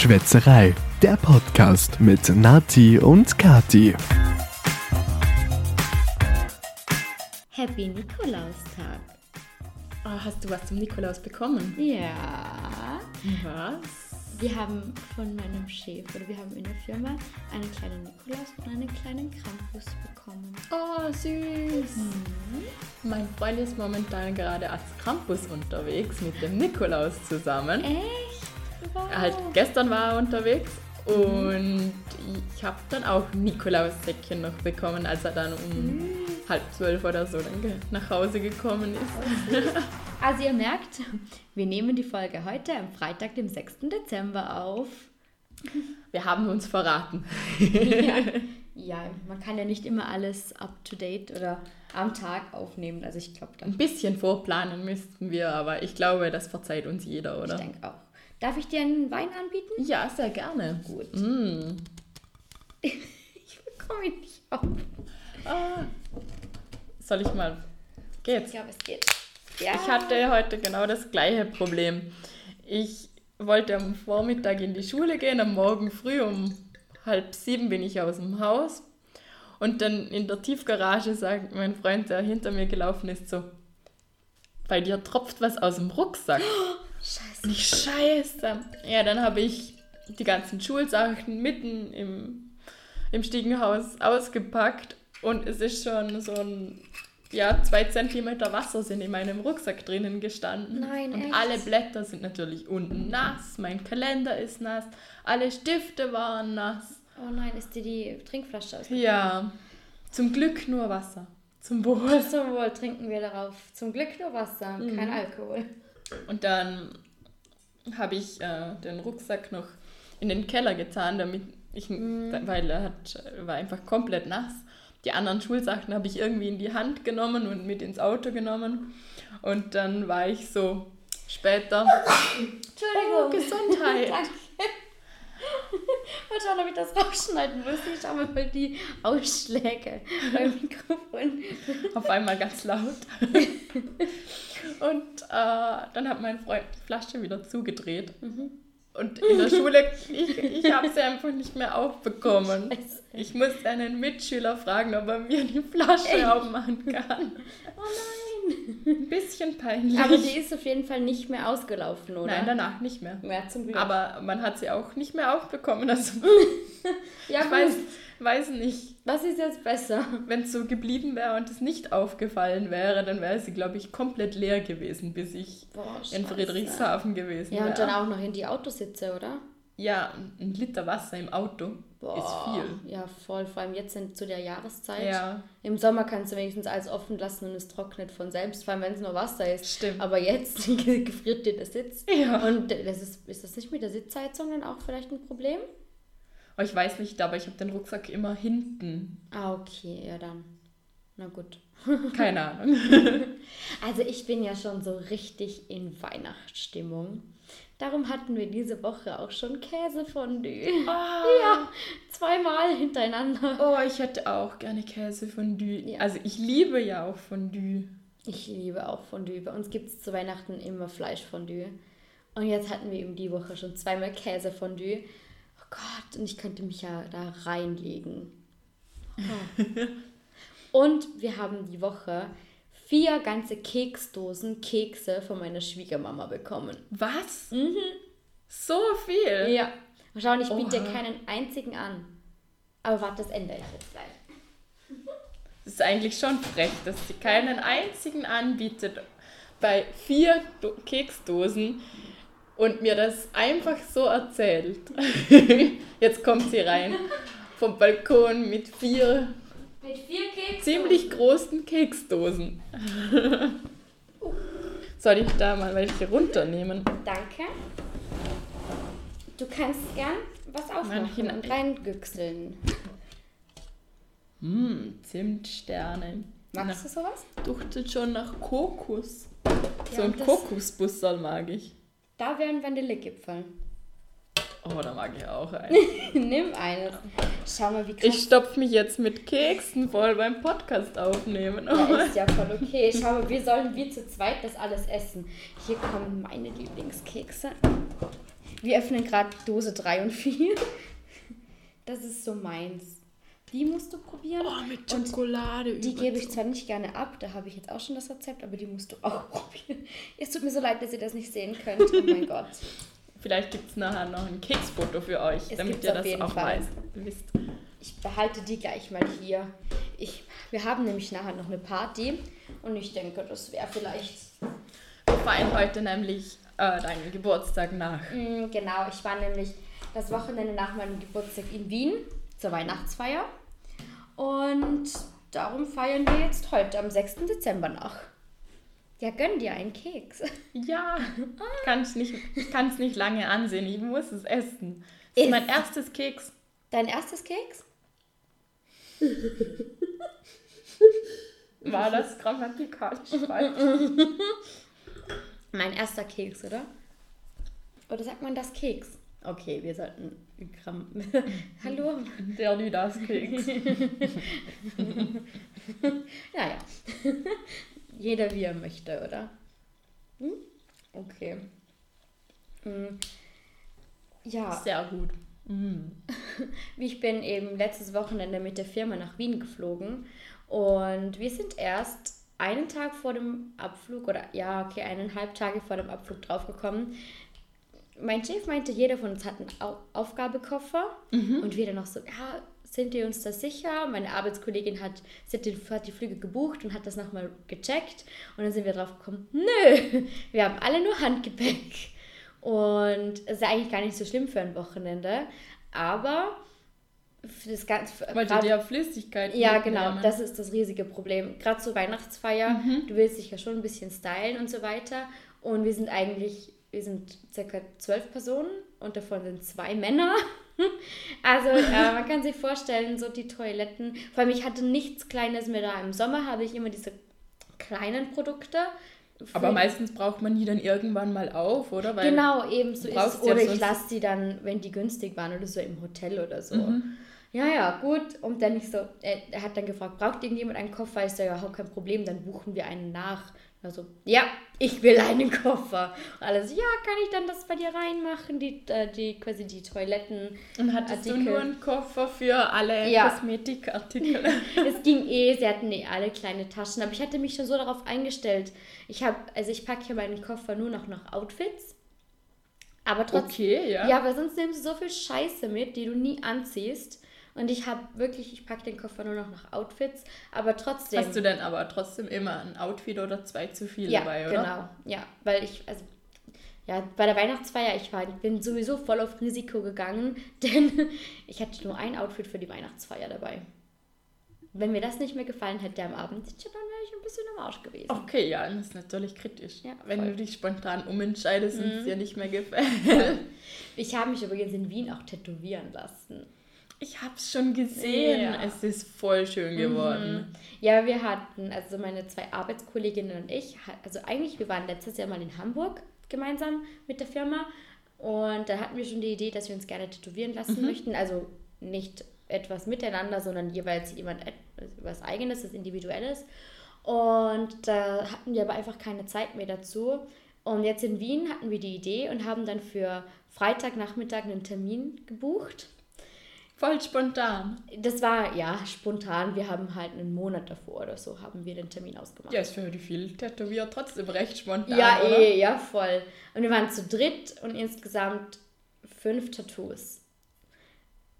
Schwätzerei, der Podcast mit Nati und Kati. Happy Nikolaustag. Oh, hast du was zum Nikolaus bekommen? Ja. Was? Wir haben von meinem Chef oder wir haben in der Firma einen kleinen Nikolaus und einen kleinen Krampus bekommen. Oh, süß. Mein Freund ist momentan gerade als Krampus unterwegs mit dem Nikolaus zusammen. Echt? Wow. Halt gestern war er unterwegs und ich habe dann auch Nikolaussäckchen noch bekommen, als er dann um halb zwölf oder so dann nach Hause gekommen ist. Also ihr merkt, wir nehmen die Folge heute am Freitag, dem 6. Dezember auf. Wir haben uns verraten. Ja. ja, man kann ja nicht immer alles up-to-date oder am Tag aufnehmen. Also ich glaube, Ein bisschen vorplanen müssten wir, aber ich glaube, das verzeiht uns jeder, ich oder? denke auch. Darf ich dir einen Wein anbieten? Ja, sehr gerne. Gut. Mm. Ich bekomme ihn nicht auf. Ah. Soll ich mal? Ich Geht's? glaube, es geht. Ja. Ich hatte heute genau das gleiche Problem. Ich wollte am Vormittag in die Schule gehen, am Morgen früh um halb sieben bin ich aus dem Haus. Und dann in der Tiefgarage sagt mein Freund, der hinter mir gelaufen ist, so, bei dir tropft was aus dem Rucksack. Scheiße. Und ich scheiße. Ja, dann habe ich die ganzen Schulsachen mitten im, im Stiegenhaus ausgepackt und es ist schon so ein, ja, zwei Zentimeter Wasser sind in meinem Rucksack drinnen gestanden. Nein, Und echt? alle Blätter sind natürlich unten nass, mein Kalender ist nass, alle Stifte waren nass. Oh nein, ist dir die Trinkflasche ausgegangen? Ja, zum Glück nur Wasser. Zum Wohl. Zum Wohl trinken wir darauf. Zum Glück nur Wasser, Mhm. kein Alkohol. Und dann habe ich äh, den Rucksack noch in den Keller getan, damit ich, weil er hat, war einfach komplett nass. Die anderen Schulsachen habe ich irgendwie in die Hand genommen und mit ins Auto genommen. Und dann war ich so später. Entschuldigung. Oh, Gesundheit. Mal schauen, ob ich das rausschneiden muss. Ich schau mal die Ausschläge beim Mikrofon. auf einmal ganz laut. Und äh, dann hat mein Freund die Flasche wieder zugedreht. Und in der Schule, ich, ich habe sie einfach nicht mehr aufbekommen. Scheiße. Ich musste einen Mitschüler fragen, ob er mir die Flasche aufmachen kann. Oh nein. Ein bisschen peinlich. Aber die ist auf jeden Fall nicht mehr ausgelaufen, oder? Nein, danach nicht mehr. Ja, zum Glück. Aber man hat sie auch nicht mehr aufbekommen. Also ja, ich weiß, weiß nicht, Was ist jetzt besser? wenn es so geblieben wäre und es nicht aufgefallen wäre, dann wäre sie, glaube ich, komplett leer gewesen, bis ich Boah, in. Friedrichshafen gewesen Ja, wäre. und dann auch noch in die Autositze, oder? Ja, ein Liter Wasser im Auto Boah, ist viel. Ja, voll. Vor allem jetzt in, zu der Jahreszeit. Ja, Im Sommer kannst du wenigstens alles offen lassen und es trocknet von selbst, vor allem wenn es nur Wasser ist. Stimmt. Aber jetzt gefriert dir der Sitz. Ja. Und das ist, ist das nicht mit der Sitzheizung dann auch vielleicht ein Problem? aber ich weiß nicht, aber ich habe den Rucksack immer hinten. Ah, okay, ja dann. Na gut. Keine Ahnung. Also ich bin ja schon so richtig in Weihnachtsstimmung. Darum hatten wir diese Woche auch schon Käsefondue. Ja, zweimal hintereinander. Oh, ich hätte auch gerne Käsefondue. Ja. Also ich liebe ja auch Fondue. Ich liebe auch Fondue. Bei uns gibt es zu Weihnachten immer Fleischfondue. Und jetzt hatten wir eben die Woche schon zweimal Käsefondue. Oh Gott, und ich könnte mich ja da reinlegen. Oh. und wir haben die Woche vier ganze Keksdosen Kekse von meiner Schwiegermama bekommen. Was? So viel? Mhm. Ja. Mal schauen, ich biete dir keinen einzigen an. Aber warte, das ändere ich jetzt gleich. Das ist eigentlich schon frech, dass sie keinen einzigen anbietet bei vier Do Keksdosen und mir das einfach so erzählt. Jetzt kommt sie rein vom Balkon mit vier Mit vier Keksen? ziemlich großen Keksdosen. Soll ich da mal welche runternehmen? Danke. Du kannst gern was aufmachen und reingüchseln. Hm, Zimtsterne. Magst du sowas? Duftet schon nach Kokos. So Ja, ein und das- Kokosbussel mag ich. Da wären Vanillegipfel. Oh, da mag ich auch einen. Nimm eines. Schau mal, wie krass. Ich stopfe mich jetzt mit Keksen voll beim Podcast aufnehmen. Ja, ist ja voll okay. Schau mal, wir sollen wir zu zweit das alles essen. Hier kommen meine Lieblingskekse. Wir öffnen gerade Dose 3 und 4. Das ist so meins. Die musst du probieren. Oh, mit Und Schokolade. Die gebe ich zwar nicht gerne ab, da habe ich jetzt auch schon das Rezept, aber die musst du auch probieren. Es tut mir so leid, dass ihr das nicht sehen könnt. Oh mein Gott. Vielleicht gibt es nachher noch ein Keksfoto für euch, Es damit ihr das auch Fall. wisst. Ich behalte die gleich mal hier. Ich, wir haben nämlich nachher noch eine Party und ich denke, das wäre vielleicht. Wir feiern heute nämlich äh, deinen Geburtstag nach. Mm, genau, ich war nämlich das Wochenende nach meinem Geburtstag in Wien zur Weihnachtsfeier. Und darum feiern wir jetzt heute am 6. Dezember nach. Ja, gönn dir einen Keks. Ja, kann ich nicht, ich kann es nicht lange ansehen. Ich muss es essen. Das ist Iss. mein erstes Keks. Dein erstes Keks? War das grammatikalisch falsch? Mein erster Keks, oder? Oder sagt man das Keks? Okay, wir sollten Gramm. Hallo? Der Lidas Keks. Ja, ja. Jeder wie er möchte, oder? Hm? Okay. Hm. Ja, Sehr gut. Mm. ich bin eben letztes Wochenende mit der Firma nach Wien geflogen und wir sind erst einen Tag vor dem Abflug oder ja, okay, eineinhalb Tage vor dem Abflug draufgekommen. Mein Chef meinte, jeder von uns hat einen Au Aufgabekoffer und wir dann noch so, ja, sind wir uns da sicher? Meine Arbeitskollegin hat, hat, den, hat die Flüge gebucht und hat das nochmal gecheckt und dann sind wir drauf gekommen, nö, wir haben alle nur Handgepäck. Und es ist eigentlich gar nicht so schlimm für ein Wochenende, aber für das Ganze... Ihr grad- dir Flüssigkeit ja, genau, das ist das riesige Problem. Gerade zur Weihnachtsfeier, Mhm. du willst dich ja schon ein bisschen stylen und so weiter. Und wir sind eigentlich, wir sind circa zwölf Personen und davon sind zwei Männer. Also äh, man kann sich vorstellen, so die Toiletten. Vor allem, ich hatte nichts Kleines mehr da. Im Sommer habe ich immer diese kleinen Produkte. Aber meistens braucht man die dann irgendwann mal auf, oder? Weil Genau, eben so du ist Oder ich lasse die dann, wenn die günstig waren oder so im Hotel oder so. Mhm. Ja, ja, gut. Und dann ich so, er, er hat dann gefragt, braucht irgendjemand einen Koffer? Ich so, ja, kein Problem, dann buchen wir einen nach. Also, ja, ich will einen Koffer. Und alle so, ja, kann ich dann das bei dir reinmachen? Die, äh, die quasi die Toiletten. Und hattest du Artikel. nur einen Koffer für alle Ja. Kosmetikartikel? es ging eh, sie hatten eh alle kleine Taschen, aber ich hatte mich schon so darauf eingestellt. Ich habe, also ich packe ja meinen Koffer nur noch nach Outfits. Aber trotzdem. okay, ja. Ja, aber sonst nimmst du so viel Scheiße mit, die du nie anziehst. Und ich habe wirklich, ich packe den Koffer nur noch nach Outfits, aber trotzdem. Hast du denn aber trotzdem immer ein Outfit oder zwei zu viel ja, dabei, oder? genau. Ja, weil ich, also, ja, bei der Weihnachtsfeier, ich war, ich bin sowieso voll auf Risiko gegangen, denn ich hatte nur ein Outfit für die Weihnachtsfeier dabei. Wenn mir das nicht mehr gefallen hätte am Abend, dann wäre ich ein bisschen am Arsch gewesen. Okay, ja, das ist natürlich kritisch. Ja, Wenn. Mhm. du dich spontan umentscheidest und es dir nicht mehr gefällt. Ich habe mich übrigens in Wien auch tätowieren lassen. Ich hab's schon gesehen. Ja. Es ist voll schön geworden. Ja, wir hatten, also meine zwei Arbeitskolleginnen und ich, also eigentlich, wir waren letztes Jahr mal in Hamburg gemeinsam mit der Firma und da hatten wir schon die Idee, dass wir uns gerne tätowieren lassen möchten. Also nicht etwas miteinander, sondern jeweils jemand et- was Eigenes, das Individuelles. Und da hatten wir aber einfach keine Zeit mehr dazu. Und jetzt in Wien hatten wir die Idee und haben dann für Freitagnachmittag einen Termin gebucht. Voll spontan. Das war ja spontan. Wir haben halt einen Monat davor oder so haben wir den Termin ausgemacht. Ja, ist für die viel tätowiert trotzdem recht spontan. Ja, oder? eh, ja, voll. Und wir waren zu dritt und insgesamt fünf Tattoos.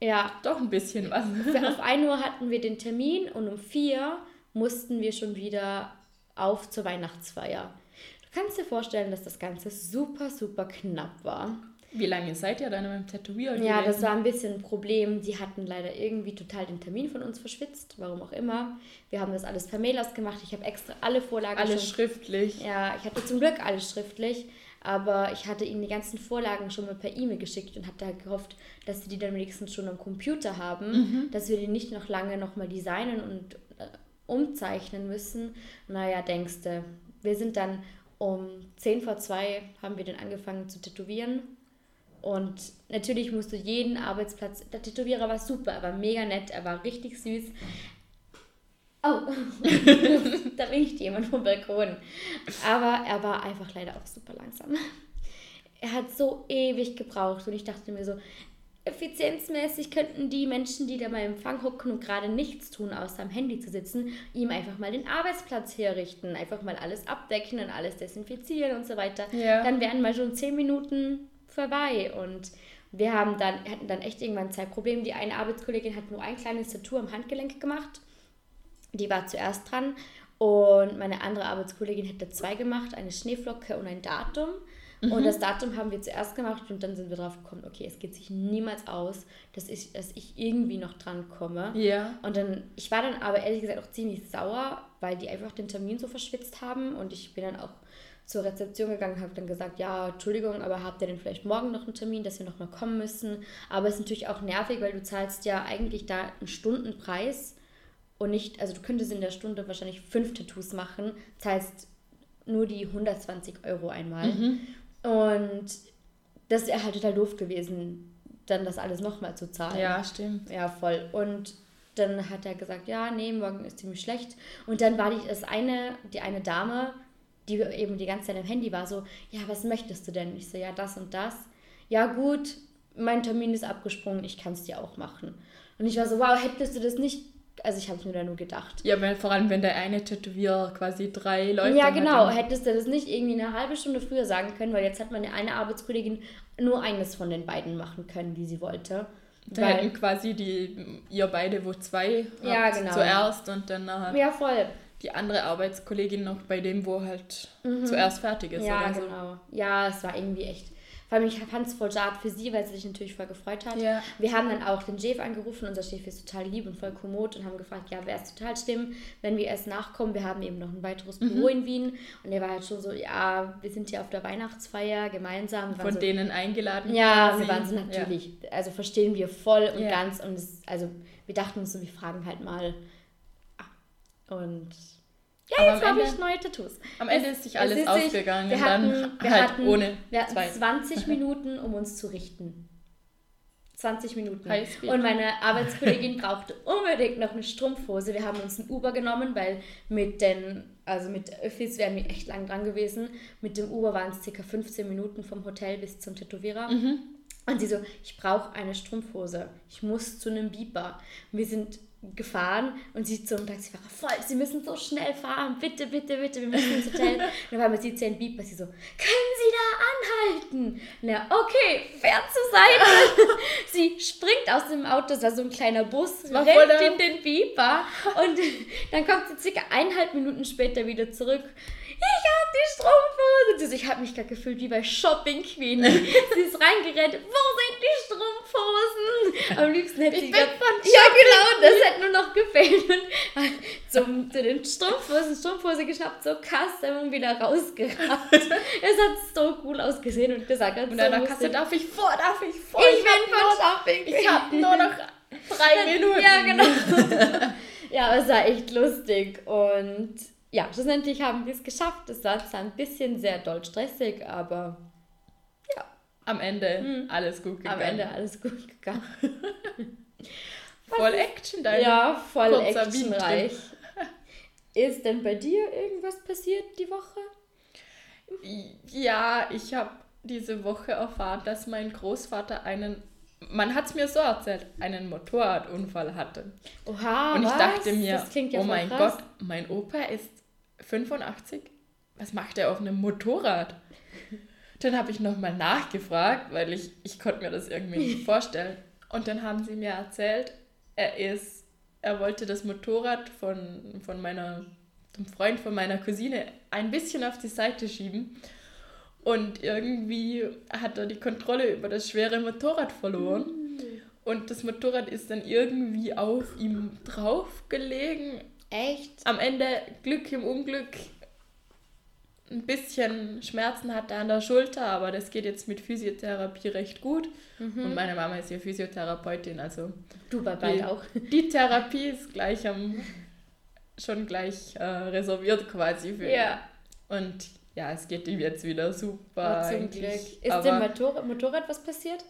Ja, Doch ein bisschen was. auf 1 Uhr hatten wir den Termin und um 4 mussten wir schon wieder auf zur Weihnachtsfeier. Du kannst dir vorstellen, dass das Ganze super, super knapp war. Wie lange seid ihr dann beim Tätowieren Ja, das war ein bisschen ein Problem. Die hatten leider irgendwie total den Termin von uns verschwitzt, warum auch immer. Wir haben das alles per Mail ausgemacht. Ich habe extra alle Vorlagen Alles schon schriftlich. Ja, ich hatte zum Glück alles schriftlich, aber ich hatte ihnen die ganzen Vorlagen schon mal per E-Mail geschickt und hatte halt gehofft, dass sie die dann wenigstens schon am Computer haben, dass wir die nicht noch lange nochmal designen und äh, umzeichnen müssen. Naja, denkste, wir sind dann um 10 vor 2 haben wir dann angefangen zu tätowieren. Und natürlich musst du jeden Arbeitsplatz. Der Tätowierer war super, er war mega nett, er war richtig süß. Oh, da winkt jemand vom Balkon. Aber er war einfach leider auch super langsam. er hat so ewig gebraucht und ich dachte mir so, effizienzmäßig könnten die Menschen, die da mal im Empfang hocken und gerade nichts tun, außer am Handy zu sitzen, ihm einfach mal den Arbeitsplatz herrichten, einfach mal alles abdecken und alles desinfizieren und so weiter. Ja. Dann wären mal schon zehn Minuten vorbei und wir haben dann, hatten dann echt irgendwann ein Zeitproblem. Die eine Arbeitskollegin hat nur ein kleines Tattoo am Handgelenk gemacht. Die war zuerst dran und meine andere Arbeitskollegin hätte zwei gemacht, eine Schneeflocke und ein Datum. Und das Datum haben wir zuerst gemacht und dann sind wir drauf gekommen, okay, es geht sich niemals aus, dass ich, dass ich irgendwie noch dran komme. Ja. Und dann, ich war dann aber ehrlich gesagt auch ziemlich sauer, weil die einfach den Termin so verschwitzt haben und ich bin dann auch zur Rezeption gegangen und habe dann gesagt, ja, Entschuldigung, aber habt ihr denn vielleicht morgen noch einen Termin, dass wir nochmal kommen müssen? Aber es ist natürlich auch nervig, weil du zahlst ja eigentlich da einen Stundenpreis und nicht, also du könntest in der Stunde wahrscheinlich fünf Tattoos machen, zahlst nur die 120 Euro einmal. Und das wäre halt total doof gewesen, dann das alles nochmal zu zahlen. Ja, stimmt. Ja, voll. Und dann hat er gesagt, ja, nee, morgen ist ziemlich schlecht. Und dann war die, das eine, die eine Dame, die eben die ganze Zeit am Handy war, so, ja, was möchtest du denn? Ich so, ja, das und das. Ja, gut, mein Termin ist abgesprungen, ich kann es dir auch machen. Und ich war so, wow, hättest du das nicht, also ich habe es mir da nur gedacht. Ja, weil vor allem, wenn der eine Tätowierer quasi drei Leute ja, hat, genau. dann- Hättest du das nicht irgendwie eine halbe Stunde früher sagen können, weil jetzt hat meine eine Arbeitskollegin nur eines von den beiden machen können, die sie wollte. Da Weil- hätten quasi die, ihr beide, wo zwei Ja, genau. zuerst und dann nachher ja, voll. Die andere Arbeitskollegin noch bei dem, wo halt zuerst fertig ist. Mhm. Ja, oder so. genau. Ja, es war irgendwie echt. Vor allem, ich fand es voll schade für sie, weil sie sich natürlich voll gefreut hat. Ja. Wir haben dann auch den Chef angerufen, unser Chef ist total lieb und voll kommod und haben gefragt, ja, wäre es total schlimm, wenn wir erst nachkommen. Wir haben eben noch ein weiteres Mhm. Büro in Wien und er war halt schon so, ja, wir sind hier auf der Weihnachtsfeier gemeinsam. Von so, denen eingeladen. Ja, wir waren so natürlich, also verstehen wir voll und Ja. ganz und es, also wir dachten uns so, wir fragen halt mal. Und ja, Aber jetzt habe ich neue Tattoos. Am Ende Es- ist sich es alles ist ausgegangen. Wir hatten, dann wir halt hatten, ohne wir hatten zwei. 20 Minuten, um uns zu richten. 20 Minuten. Und meine Arbeitskollegin brauchte unbedingt noch eine Strumpfhose. Wir haben uns ein Uber genommen, weil mit den, also mit Öffis wären wir echt lang dran gewesen. Mit dem Uber waren es ca. 15 Minuten vom Hotel bis zum Tätowierer. Und sie so, ich brauche eine Strumpfhose. Ich muss zu einem. Und wir sind gefahren und sie zum Taxifahrer, voll, sie müssen so schnell fahren, bitte, bitte, bitte, wir müssen ins Hotel. dann war mit sie zu einem Beeper, sie so, können Sie da anhalten? Na, okay, fährt zur Seite. sie springt aus dem Auto, es war so ein kleiner Bus, war rennt in den Beeper und dann kommt sie circa eineinhalb Minuten später wieder zurück. Ich hab die Strumpfhose. Sie so, Ich habe mich gerade gefühlt wie bei Shopping Queen. sie ist reingerannt. Wo sind die Strumpfhosen? Am liebsten hätte Ich sie bin grad- von Ja, genau, das hätte nur noch gefehlt. Und zum, zu den Strumpfhosen, Strumpfhose geschnappt, so Kasse und wieder rausgerannt. es hat so cool ausgesehen und gesagt, Und an der Kasse darf ich vor, darf ich vor. ich hab bin von Shopping nur, ich habe nur noch drei Minuten. Ja, genau. ja, aber es war echt lustig. Und ja, schlussendlich haben wir es geschafft. Es war zwar ein bisschen sehr doll stressig, aber Am Ende alles gut gegangen. am Ende alles gut gegangen. Voll Action dein Ja, voll actionreich. Ist denn bei dir irgendwas passiert die Woche? Ja, ich habe diese Woche erfahren, dass mein Großvater einen, man hat es mir so erzählt, einen Motorradunfall hatte. Oha, Und ich was? dachte mir, ja oh mein krass. Gott, mein Opa ist 85. Was macht er auf einem Motorrad? Dann habe ich nochmal nachgefragt, weil ich, ich konnte mir das irgendwie nicht vorstellen. Und dann haben sie mir erzählt, er ist, er wollte das Motorrad von, von meiner, dem Freund von meiner Cousine ein bisschen auf die Seite schieben. Und irgendwie hat er die Kontrolle über das schwere Motorrad verloren. Und das Motorrad ist dann irgendwie auf ihm draufgelegen. Echt? Am Ende Glück im Unglück. Ein bisschen Schmerzen hat er an der Schulter, aber das geht jetzt mit Physiotherapie recht gut. Und meine Mama ist ja Physiotherapeutin, also Du bei bald auch. die Therapie ist gleich am schon gleich äh, reserviert quasi für ihn. Ja. Und ja, es geht ihm jetzt wieder super. Oh, zum. Glück. Ist dem Motorrad, Motorrad was passiert?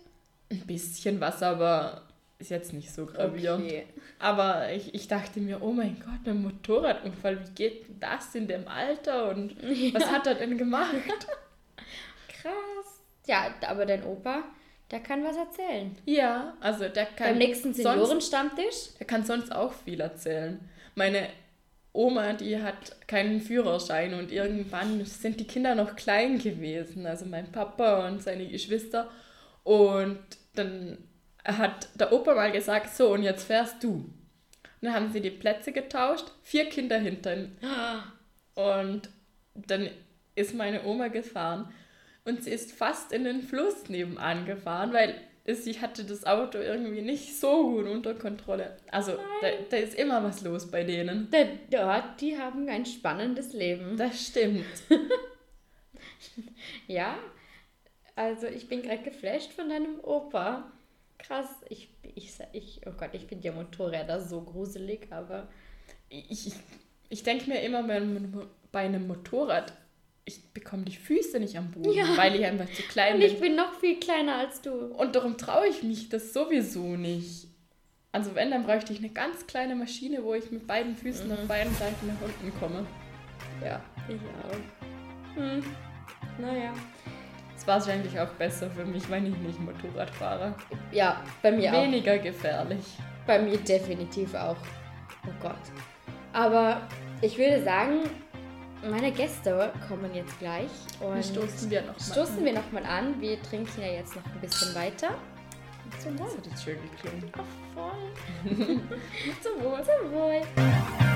ein bisschen was, aber ist jetzt nicht so gravierend. Aber ich, ich dachte mir, oh mein Gott, ein Motorradunfall, wie geht das in dem Alter und was hat er denn gemacht? Krass. Ja, aber dein Opa, der kann was erzählen. Ja, also der kann. Beim nächsten Seniorenstammtisch? der kann sonst auch viel erzählen. Meine Oma, die hat keinen Führerschein und irgendwann sind die Kinder noch klein gewesen, also mein Papa und seine Geschwister. Und dann hat der Opa mal gesagt, so und jetzt fährst du. Und dann haben sie die Plätze getauscht, vier Kinder hinter ihm. Und dann ist meine Oma gefahren und sie ist fast in den Fluss nebenan gefahren, weil sie hatte das Auto irgendwie nicht so gut unter Kontrolle. Also da, da ist immer was los bei denen. Da, dort, die haben ein spannendes Leben. Das stimmt. Ja, also ich bin gerade geflasht von deinem Opa. Krass, ich, ich, ich, oh Gott, ich finde ja Motorräder so gruselig, aber Ich, ich, ich denke mir immer einem, bei einem Motorrad, ich bekomme die Füße nicht am Boden, Ja. weil ich einfach zu klein und bin. ich bin noch viel kleiner als du. Und darum traue ich mich das sowieso nicht. Also wenn, dann bräuchte ich eine ganz kleine Maschine, wo ich mit beiden Füßen auf beiden Seiten nach unten komme. Ja, ich auch. Hm. Naja. Das war wahrscheinlich auch besser für mich, wenn ich nicht Motorrad fahre. Ja, bei mir auch. Weniger gefährlich. Bei mir definitiv auch. Oh Gott. Aber ich würde sagen, meine Gäste kommen jetzt gleich. Und Dann stoßen wir noch mal stoßen an. wir nochmal an. Wir trinken ja jetzt noch ein bisschen weiter. Zum Wohl. Das hat jetzt schön geklungen. Ach, voll. Zum Wohl. Zum Wohl.